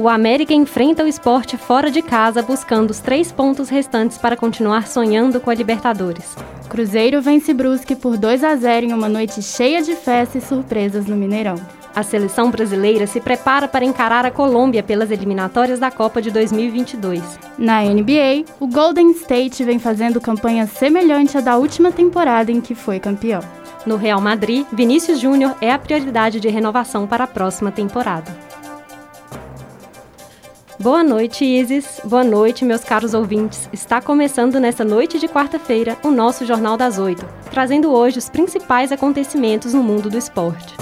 o América enfrenta o esporte fora de casa, buscando os três pontos restantes para continuar sonhando com a Libertadores. Cruzeiro vence Brusque por 2 a 0 em uma noite cheia de festa e surpresas no Mineirão. A seleção brasileira se prepara para encarar a Colômbia pelas eliminatórias da Copa de 2022. Na NBA, o Golden State vem fazendo campanha semelhante à da última temporada em que foi campeão. No Real Madrid, Vinícius Júnior é a prioridade de renovação para a próxima temporada. Boa noite, Isis. Boa noite, meus caros ouvintes. Está começando nessa noite de quarta-feira o nosso Jornal das Oito, trazendo hoje os principais acontecimentos no mundo do esporte.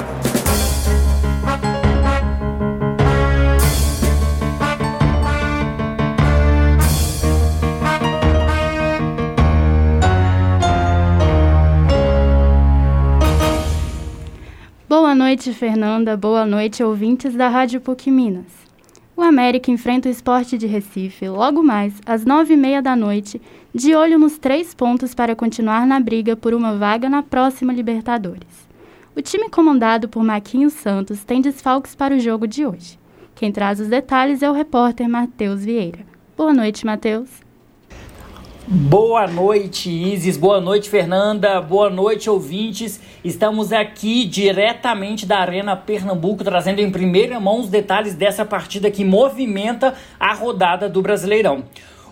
Boa noite, Fernanda. Boa noite, ouvintes da Rádio PUC Minas. O América enfrenta o esporte de Recife logo mais, às nove e meia da noite, de olho nos três pontos para continuar na briga por uma vaga na próxima Libertadores. O time comandado por Maquinhos Santos tem desfalques para o jogo de hoje. Quem traz os detalhes é o repórter Matheus Vieira. Boa noite, Matheus. Boa noite, Isis. Boa noite, Fernanda. Boa noite, ouvintes. Estamos aqui diretamente da Arena Pernambuco, trazendo em primeira mão os detalhes dessa partida que movimenta a rodada do Brasileirão.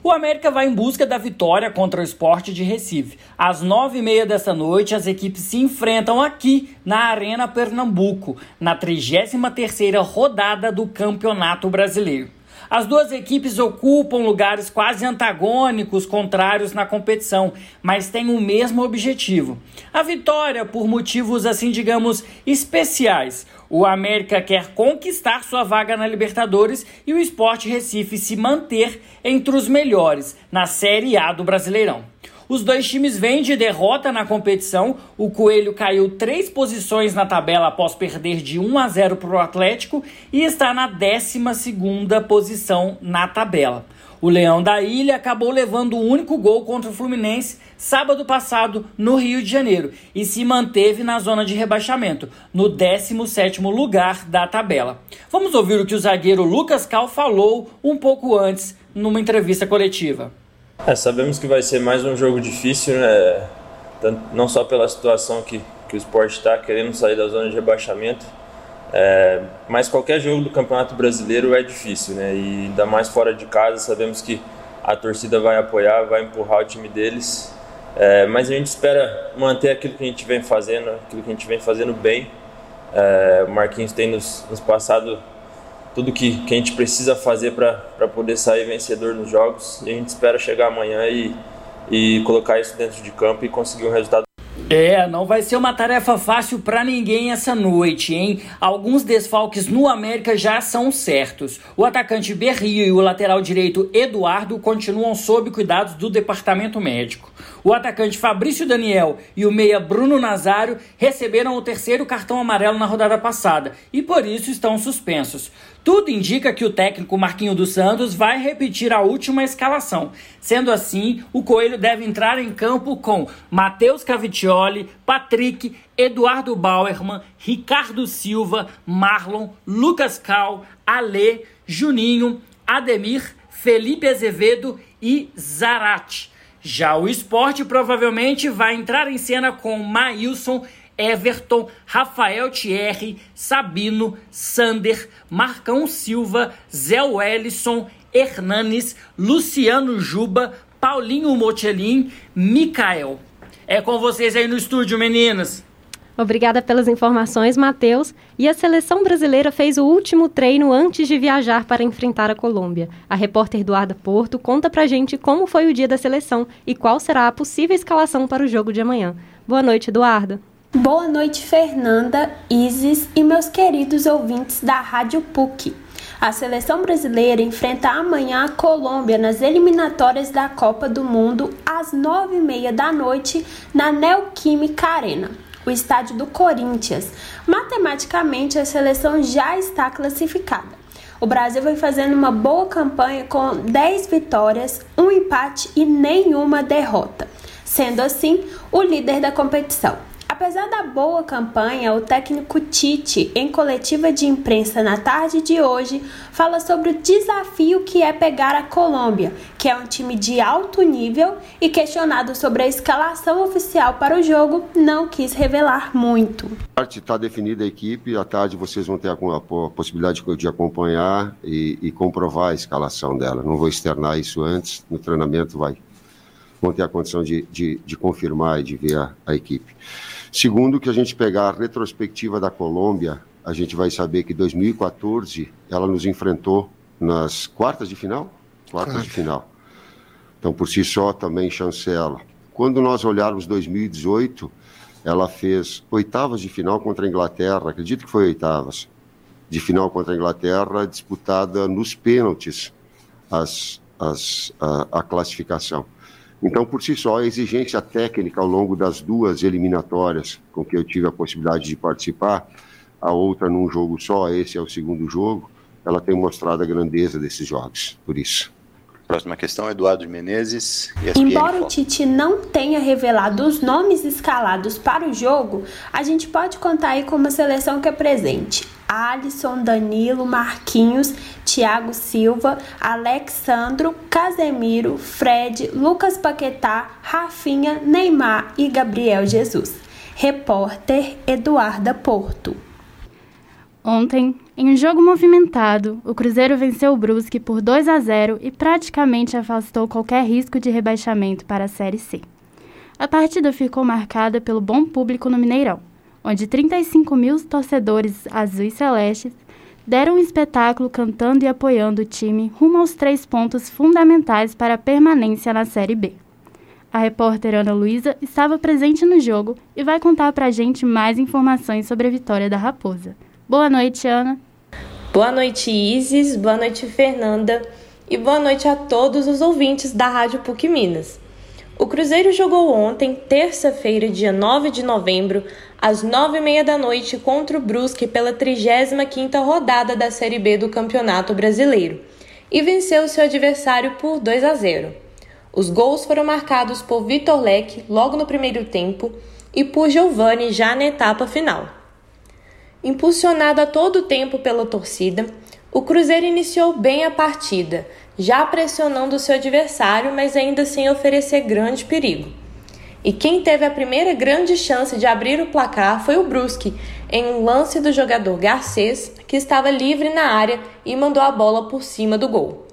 O América vai em busca da vitória contra o esporte de Recife. Às nove e meia desta noite, as equipes se enfrentam aqui na Arena Pernambuco, na 33 terceira rodada do Campeonato Brasileiro. As duas equipes ocupam lugares quase antagônicos, contrários na competição, mas têm o mesmo objetivo: a vitória por motivos assim, digamos, especiais. O América quer conquistar sua vaga na Libertadores e o Sport Recife se manter entre os melhores na Série A do Brasileirão. Os dois times vêm de derrota na competição. O Coelho caiu três posições na tabela após perder de 1 a 0 para o Atlético e está na 12 posição na tabela. O Leão da Ilha acabou levando o único gol contra o Fluminense sábado passado no Rio de Janeiro e se manteve na zona de rebaixamento, no 17º lugar da tabela. Vamos ouvir o que o zagueiro Lucas Cal falou um pouco antes numa entrevista coletiva. É, sabemos que vai ser mais um jogo difícil, né? Tanto, não só pela situação que, que o esporte está querendo sair da zona de rebaixamento, é, mas qualquer jogo do Campeonato Brasileiro é difícil, né? E ainda mais fora de casa, sabemos que a torcida vai apoiar, vai empurrar o time deles. É, mas a gente espera manter aquilo que a gente vem fazendo, aquilo que a gente vem fazendo bem. É, o Marquinhos tem nos, nos passado tudo que, que a gente precisa fazer para poder sair vencedor nos jogos. E a gente espera chegar amanhã e, e colocar isso dentro de campo e conseguir um resultado. É, não vai ser uma tarefa fácil para ninguém essa noite, hein? Alguns desfalques no América já são certos. O atacante Berrio e o lateral direito Eduardo continuam sob cuidados do departamento médico. O atacante Fabrício Daniel e o meia Bruno Nazário receberam o terceiro cartão amarelo na rodada passada e por isso estão suspensos. Tudo indica que o técnico Marquinho dos Santos vai repetir a última escalação. Sendo assim, o Coelho deve entrar em campo com Matheus Cavitioli, Patrick, Eduardo Bauerman, Ricardo Silva, Marlon, Lucas Cal, Alê, Juninho, Ademir, Felipe Azevedo e Zarate. Já o esporte provavelmente vai entrar em cena com Maílson Everton, Rafael Thierry, Sabino, Sander, Marcão Silva, Zé Wellison, Hernanes, Luciano Juba, Paulinho Motelin, Mikael. É com vocês aí no estúdio, meninas. Obrigada pelas informações, Matheus. E a seleção brasileira fez o último treino antes de viajar para enfrentar a Colômbia. A repórter Eduarda Porto conta pra gente como foi o dia da seleção e qual será a possível escalação para o jogo de amanhã. Boa noite, Eduarda. Boa noite, Fernanda, Isis e meus queridos ouvintes da Rádio PUC. A seleção brasileira enfrenta amanhã a Colômbia nas eliminatórias da Copa do Mundo às nove e meia da noite na Neoquímica Arena, o estádio do Corinthians. Matematicamente, a seleção já está classificada. O Brasil vem fazendo uma boa campanha com 10 vitórias, um empate e nenhuma derrota, sendo assim o líder da competição. Apesar da boa campanha, o técnico Tite, em coletiva de imprensa na tarde de hoje, fala sobre o desafio que é pegar a Colômbia, que é um time de alto nível e questionado sobre a escalação oficial para o jogo, não quis revelar muito. Está definida a equipe, à tarde vocês vão ter a possibilidade de acompanhar e, e comprovar a escalação dela. Não vou externar isso antes, no treinamento vai vão ter a condição de, de, de confirmar e de ver a, a, equipe. Segundo, que a gente pegar a retrospectiva da Colômbia, a gente vai saber que 2014 ela nos enfrentou nas quartas de final? Quartas de final. Então, por si só, também chancela. Quando nós olharmos 2018, ela fez oitavas de final contra a Inglaterra, acredito que foi oitavas de final contra a Inglaterra, disputada nos pênaltis as, as, a, a classificação. Então, por si só, a exigência técnica ao longo das duas eliminatórias com que eu tive a possibilidade de participar, a outra num jogo só, esse é o segundo jogo, ela tem mostrado a grandeza desses jogos, por isso. Próxima questão, Eduardo Menezes. ESPN Embora o Tite não tenha revelado os nomes escalados para o jogo, a gente pode contar aí com uma seleção que é presente. Alisson, Danilo, Marquinhos, Thiago Silva, Alexandro, Casemiro, Fred, Lucas Paquetá, Rafinha, Neymar e Gabriel Jesus. Repórter Eduarda Porto. Ontem, em um jogo movimentado, o Cruzeiro venceu o Brusque por 2 a 0 e praticamente afastou qualquer risco de rebaixamento para a Série C. A partida ficou marcada pelo bom público no Mineirão, onde 35 mil torcedores azuis celestes deram um espetáculo cantando e apoiando o time rumo aos três pontos fundamentais para a permanência na Série B. A repórter Ana Luísa estava presente no jogo e vai contar para a gente mais informações sobre a vitória da Raposa. Boa noite, Ana. Boa noite, Isis. Boa noite, Fernanda. E boa noite a todos os ouvintes da Rádio PUC Minas. O Cruzeiro jogou ontem, terça-feira, dia 9 de novembro, às 9h30 da noite contra o Brusque pela 35ª rodada da Série B do Campeonato Brasileiro e venceu seu adversário por 2 a 0. Os gols foram marcados por Vitor Leque logo no primeiro tempo e por Giovani já na etapa final. Impulsionado a todo tempo pela torcida, o Cruzeiro iniciou bem a partida, já pressionando seu adversário, mas ainda sem oferecer grande perigo. E quem teve a primeira grande chance de abrir o placar foi o Brusque, em um lance do jogador Garcês, que estava livre na área e mandou a bola por cima do gol.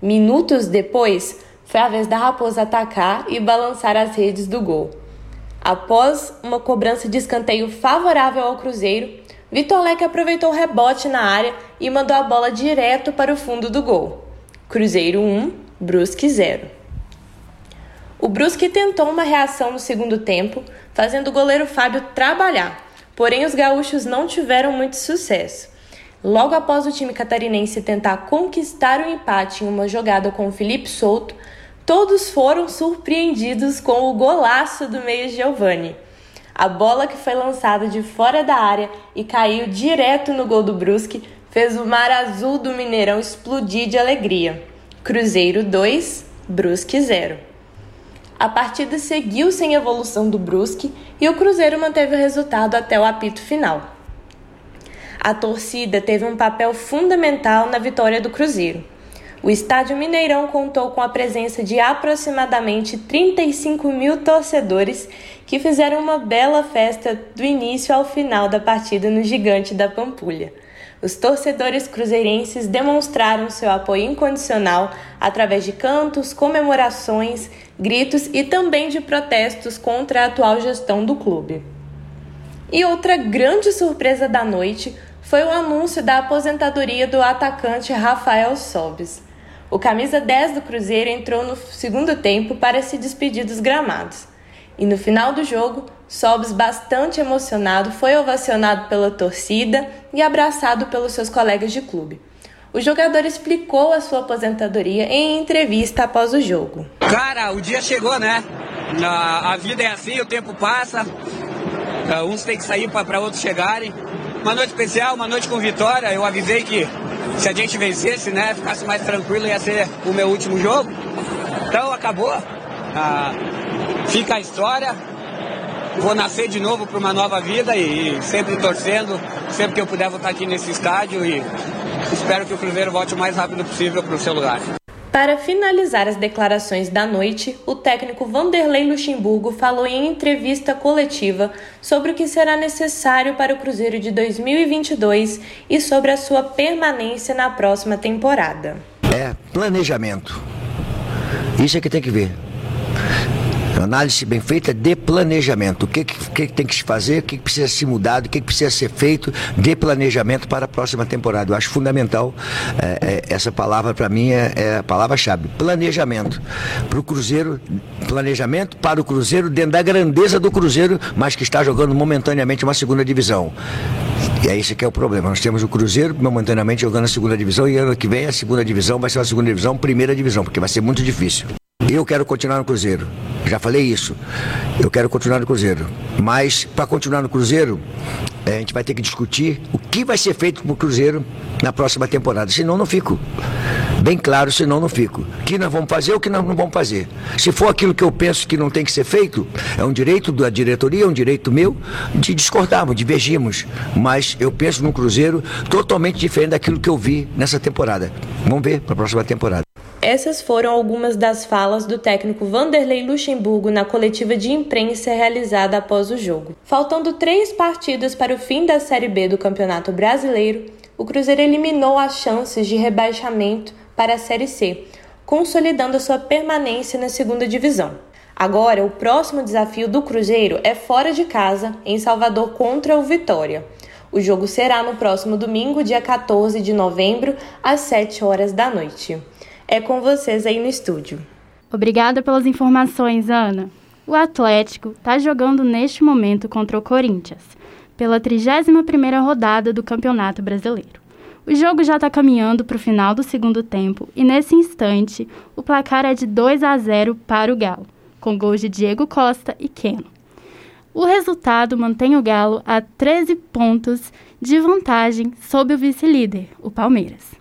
Minutos depois, foi a vez da Raposa atacar e balançar as redes do gol. Após uma cobrança de escanteio favorável ao Cruzeiro, Vitor Leque aproveitou o rebote na área e mandou a bola direto para o fundo do gol. Cruzeiro 1, Brusque 0. O Brusque tentou uma reação no segundo tempo, fazendo o goleiro Fábio trabalhar, porém os gaúchos não tiveram muito sucesso. Logo após o time catarinense tentar conquistar o empate em uma jogada com o Felipe Souto, todos foram surpreendidos com o golaço do meio Giovani. A bola que foi lançada de fora da área e caiu direto no gol do Brusque fez o mar azul do Mineirão explodir de alegria. Cruzeiro 2, Brusque 0. A partida seguiu sem evolução do Brusque e o Cruzeiro manteve o resultado até o apito final. A torcida teve um papel fundamental na vitória do Cruzeiro. O Estádio Mineirão contou com a presença de aproximadamente 35 mil torcedores que fizeram uma bela festa do início ao final da partida no Gigante da Pampulha. Os torcedores cruzeirenses demonstraram seu apoio incondicional através de cantos, comemorações, gritos e também de protestos contra a atual gestão do clube. E outra grande surpresa da noite foi o anúncio da aposentadoria do atacante Rafael Sobis. O camisa 10 do Cruzeiro entrou no segundo tempo para se despedir dos gramados. E no final do jogo, Sobs, bastante emocionado, foi ovacionado pela torcida e abraçado pelos seus colegas de clube. O jogador explicou a sua aposentadoria em entrevista após o jogo. Cara, o dia chegou, né? A, vida é assim, o tempo passa. Uh, uns têm que sair para outros chegarem. Uma noite especial, uma noite com vitória. Eu avisei que se a gente vencesse, né, ficasse mais tranquilo, ia ser o meu último jogo. Então acabou. Ah, fica a história. vou nascer de novo para uma nova vida e, e, sempre torcendo, sempre que eu puder voltar aqui nesse estádio e espero que o Cruzeiro volte o mais rápido possível para o seu lugar. Para finalizar as declarações da noite, o técnico Vanderlei Luxemburgo falou em entrevista coletiva sobre o que será necessário para o Cruzeiro de 2022 e sobre a sua permanência na próxima temporada. É planejamento. Isso é que tem que ver. Análise bem feita de planejamento. O que, que, que tem que se fazer, o que, que precisa ser mudado, o que, que precisa ser feito de planejamento para a próxima temporada. Eu acho fundamental é, é, essa palavra, para mim, é, é a palavra-chave. Planejamento. Para o Cruzeiro, planejamento para o Cruzeiro dentro da grandeza do Cruzeiro, mas que está jogando momentaneamente uma segunda divisão. E é isso que é o problema. Nós temos o Cruzeiro momentaneamente jogando a segunda divisão e ano que vem a segunda divisão vai ser uma segunda divisão, primeira divisão, porque vai ser muito difícil. Eu quero continuar no Cruzeiro. Já falei isso. Eu quero continuar no Cruzeiro. Mas para continuar no Cruzeiro, é, a gente vai ter que discutir o que vai ser feito com o Cruzeiro na próxima temporada. Senão não fico. Bem claro, senão não fico. O que nós vamos fazer, o que nós não vamos fazer. Se for aquilo que eu penso que não tem que ser feito, é um direito da diretoria, é um direito meu de discordarmos, divergirmos. Mas eu penso num Cruzeiro totalmente diferente daquilo que eu vi nessa temporada. Vamos ver para a próxima temporada. Essas foram algumas das falas do técnico Vanderlei Luxemburgo na coletiva de imprensa realizada após o jogo. Faltando três partidas para o fim da Série B do Campeonato Brasileiro, o Cruzeiro eliminou as chances de rebaixamento para a Série C, consolidando sua permanência na segunda divisão. Agora, o próximo desafio do Cruzeiro é fora de casa, em Salvador contra o Vitória. O jogo será no próximo domingo, dia 14 de novembro, às 7 horas da noite. É com vocês aí no estúdio. Obrigada pelas informações, Ana. O Atlético está jogando neste momento contra o Corinthians, pela 31ª rodada do Campeonato Brasileiro. O jogo já está caminhando para o final do segundo tempo e, nesse instante, o placar é de 2 a 0 para o Galo, com gols de Diego Costa e Keno. O resultado mantém o Galo a 13 pontos de vantagem sobre o vice-líder, o Palmeiras.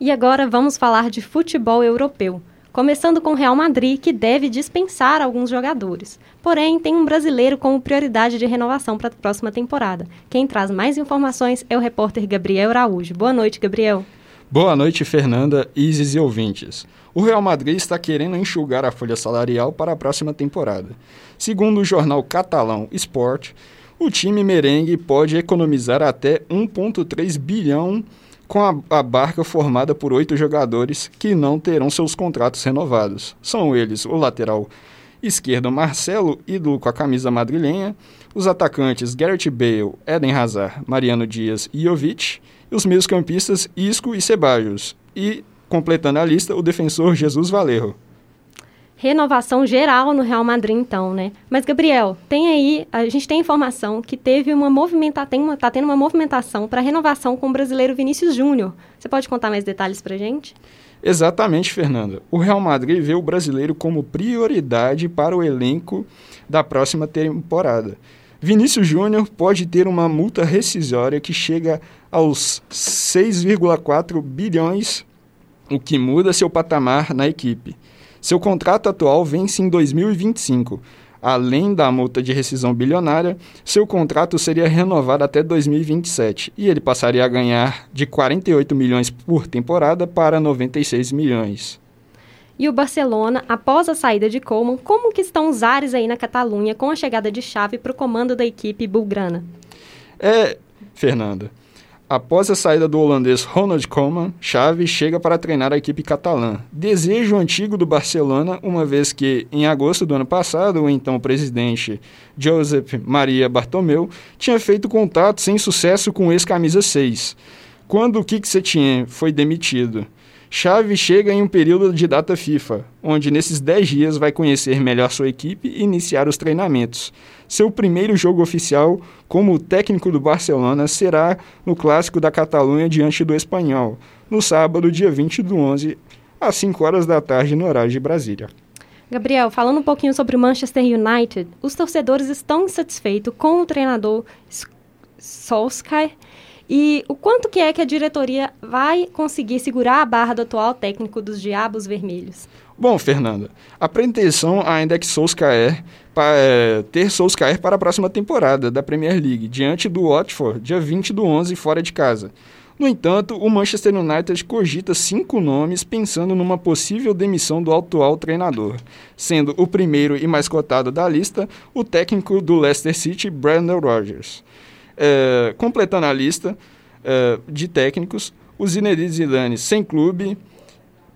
E agora vamos falar de futebol europeu. Começando com o Real Madrid, que deve dispensar alguns jogadores. Porém, tem um brasileiro como prioridade de renovação para a próxima temporada. Quem traz mais informações é o repórter Gabriel Araújo. Boa noite, Gabriel. Boa noite, Fernanda, Isis e ouvintes. O Real Madrid está querendo enxugar a folha salarial para a próxima temporada. Segundo o jornal catalão Sport, o time merengue pode economizar até 1,3 bilhão com a, a, barca formada por oito jogadores que não terão seus contratos renovados. São eles o lateral esquerdo Marcelo, ídolo com a camisa madrilenha, os atacantes Gareth Bale, Eden Hazard, Mariano Dias e Jovic, e os meios-campistas Isco e Ceballos, e, completando a lista, o defensor Jesus Valerro renovação geral no Real Madrid, então, né? Mas, Gabriel, tem aí, a gente tem informação que teve uma movimentação, tá tendo uma movimentação para renovação com o brasileiro Vinícius Júnior. Você pode contar mais detalhes para gente? Exatamente, Fernanda. O Real Madrid vê o brasileiro como prioridade para o elenco da próxima temporada. Vinícius Júnior pode ter uma multa rescisória que chega aos 6,4 bilhões, o que muda seu patamar na equipe. Seu contrato atual vence em 2025. Além da multa de rescisão bilionária, seu contrato seria renovado até 2027 e ele passaria a ganhar de 48 milhões por temporada para 96 milhões. E o Barcelona, após a saída de Coleman, como que estão os ares aí na Catalunha com a chegada de Chave para o comando da equipe bulgrana? É, Fernanda, Após a saída do holandês Ronald Koeman, Xavi chega para treinar a equipe catalã. Desejo antigo do Barcelona, uma vez que, em agosto do ano passado, o então presidente Josep Maria Bartomeu tinha feito contato sem sucesso com o ex-camisa 6, quando o Kik Setien foi demitido. Xavi chega em um período de data FIFA, onde nesses 10 dias vai conhecer melhor sua equipe e iniciar os treinamentos. Seu primeiro jogo oficial como técnico do Barcelona será no Clássico da Catalunha diante do Espanhol, no sábado, dia 20 do 11, às 5 horas da tarde, no horário de Brasília. Gabriel, falando um pouquinho sobre o Manchester United, os torcedores estão insatisfeitos com o treinador Solskjaer e o quanto que é que a diretoria vai conseguir segurar a barra do atual técnico dos Diabos Vermelhos? Bom, Fernanda, a pretensão ainda é que para é, ter Solskjaer para a próxima temporada da Premier League, diante do Watford, dia 20 do 11, fora de casa. No entanto, o Manchester United cogita cinco nomes pensando numa possível demissão do atual treinador, sendo o primeiro e mais cotado da lista o técnico do Leicester City, Brandon Rodgers. É, completando a lista é, de técnicos, o Zinedine Zidane sem clube,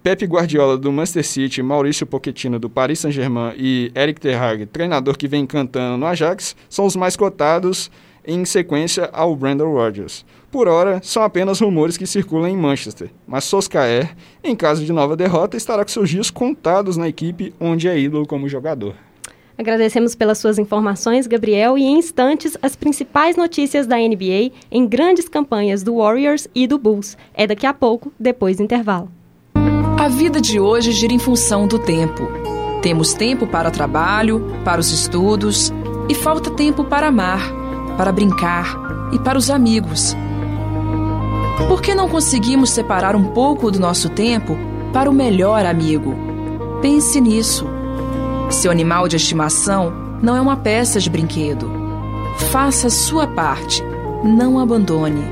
Pepe Guardiola do Manchester City, Maurício Pochettino do Paris Saint-Germain e Eric Ter Hag, treinador que vem cantando no Ajax, são os mais cotados em sequência ao Brandon Rodgers. Por hora, são apenas rumores que circulam em Manchester, mas Solskjaer, em caso de nova derrota, estará com seus dias contados na equipe onde é ídolo como jogador. Agradecemos pelas suas informações, Gabriel, e em instantes as principais notícias da NBA em grandes campanhas do Warriors e do Bulls. É daqui a pouco, depois do intervalo. A vida de hoje gira em função do tempo. Temos tempo para trabalho, para os estudos e falta tempo para amar, para brincar e para os amigos. Por que não conseguimos separar um pouco do nosso tempo para o melhor amigo? Pense nisso. Seu animal de estimação não é uma peça de brinquedo. Faça sua parte. Não abandone.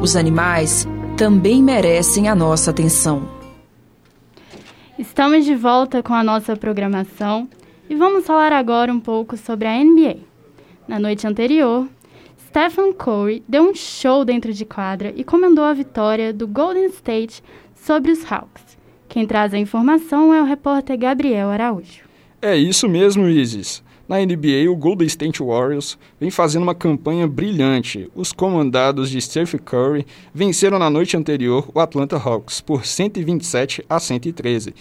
Os animais também merecem a nossa atenção. Estamos de volta com a nossa programação e vamos falar agora um pouco sobre a NBA. Na noite anterior, Stephen Curry deu um show dentro de quadra e comandou a vitória do Golden State sobre os Hawks. Quem traz a informação é o repórter Gabriel Araújo. É isso mesmo, Isis. Na NBA, o Golden State Warriors vem fazendo uma campanha brilhante. Os comandados de Stephen Curry venceram na noite anterior o Atlanta Hawks por 127 a 113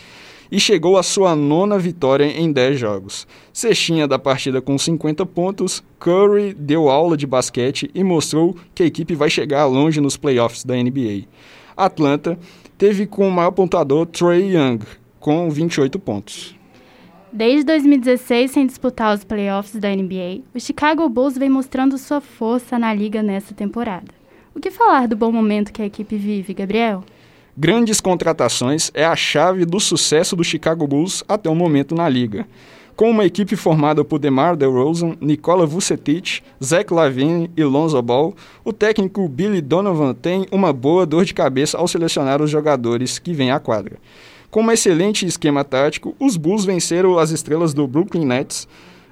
e chegou à sua nona vitória em 10 jogos. Cestinha da partida com 50 pontos, Curry deu aula de basquete e mostrou que a equipe vai chegar longe nos playoffs da NBA. Atlanta teve como maior pontuador Trey Young, com 28 pontos. Desde 2016, sem disputar os playoffs da NBA, o Chicago Bulls vem mostrando sua força na liga nesta temporada. O que falar do bom momento que a equipe vive, Gabriel? Grandes contratações é a chave do sucesso do Chicago Bulls até o momento na liga. Com uma equipe formada por DeMar DeRozan, Nikola Vucetic, Zach Lavine e Lonzo Ball, o técnico Billy Donovan tem uma boa dor de cabeça ao selecionar os jogadores que vêm à quadra. Com um excelente esquema tático, os Bulls venceram as estrelas do Brooklyn Nets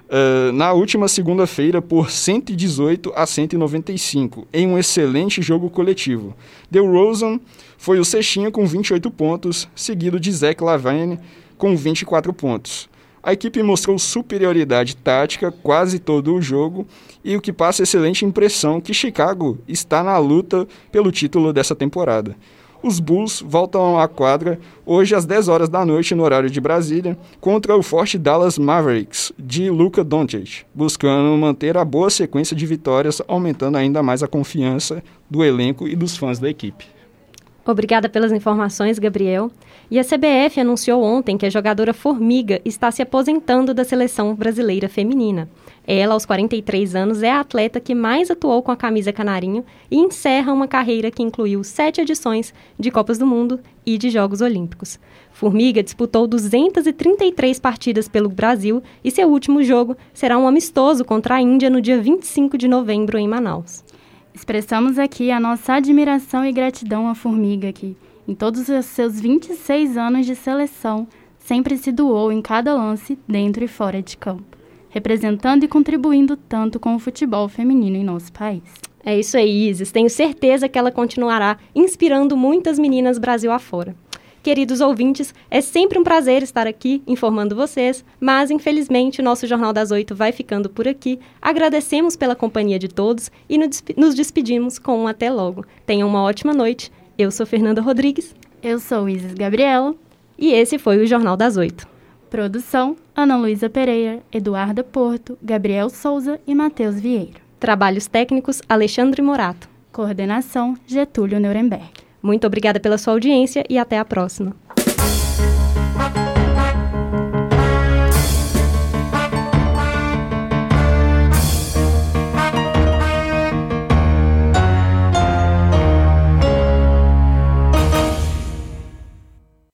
uh, na última segunda-feira por 118 a 195, em um excelente jogo coletivo. DeRozan foi o Sextinha com 28 pontos, seguido de Zach Lavine com 24 pontos. A equipe mostrou superioridade tática quase todo o jogo e o que passa excelente impressão que Chicago está na luta pelo título dessa temporada. Os Bulls voltam à quadra hoje às 10 horas da noite no horário de Brasília contra o forte Dallas Mavericks de Luka Doncic, buscando manter a boa sequência de vitórias, aumentando ainda mais a confiança do elenco e dos fãs da equipe. Obrigada pelas informações, Gabriel. E a CBF anunciou ontem que a jogadora Formiga está se aposentando da seleção brasileira feminina. Ela, aos 43 anos, é a atleta que mais atuou com a camisa canarinho e encerra uma carreira que incluiu sete edições de Copas do Mundo e de Jogos Olímpicos. Formiga disputou 233 partidas pelo Brasil e seu último jogo será um amistoso contra a Índia no dia 25 de novembro em Manaus. Expressamos aqui a nossa admiração e gratidão à Formiga, que, em todos os seus 26 anos de seleção, sempre se doou em cada lance, dentro e fora de campo, representando e contribuindo tanto com o futebol feminino em nosso país. É isso aí, Isis. Tenho certeza que ela continuará inspirando muitas meninas Brasil afora. Queridos ouvintes, é sempre um prazer estar aqui informando vocês, mas infelizmente o nosso Jornal das Oito vai ficando por aqui. Agradecemos pela companhia de todos e nos despedimos com um até logo. Tenham uma ótima noite. Eu sou Fernanda Rodrigues. Eu sou Isis Gabriela. E esse foi o Jornal das Oito. Produção: Ana Luísa Pereira, Eduarda Porto, Gabriel Souza e Matheus Vieira. Trabalhos técnicos: Alexandre Morato. Coordenação: Getúlio Nuremberg. Muito obrigada pela sua audiência e até a próxima.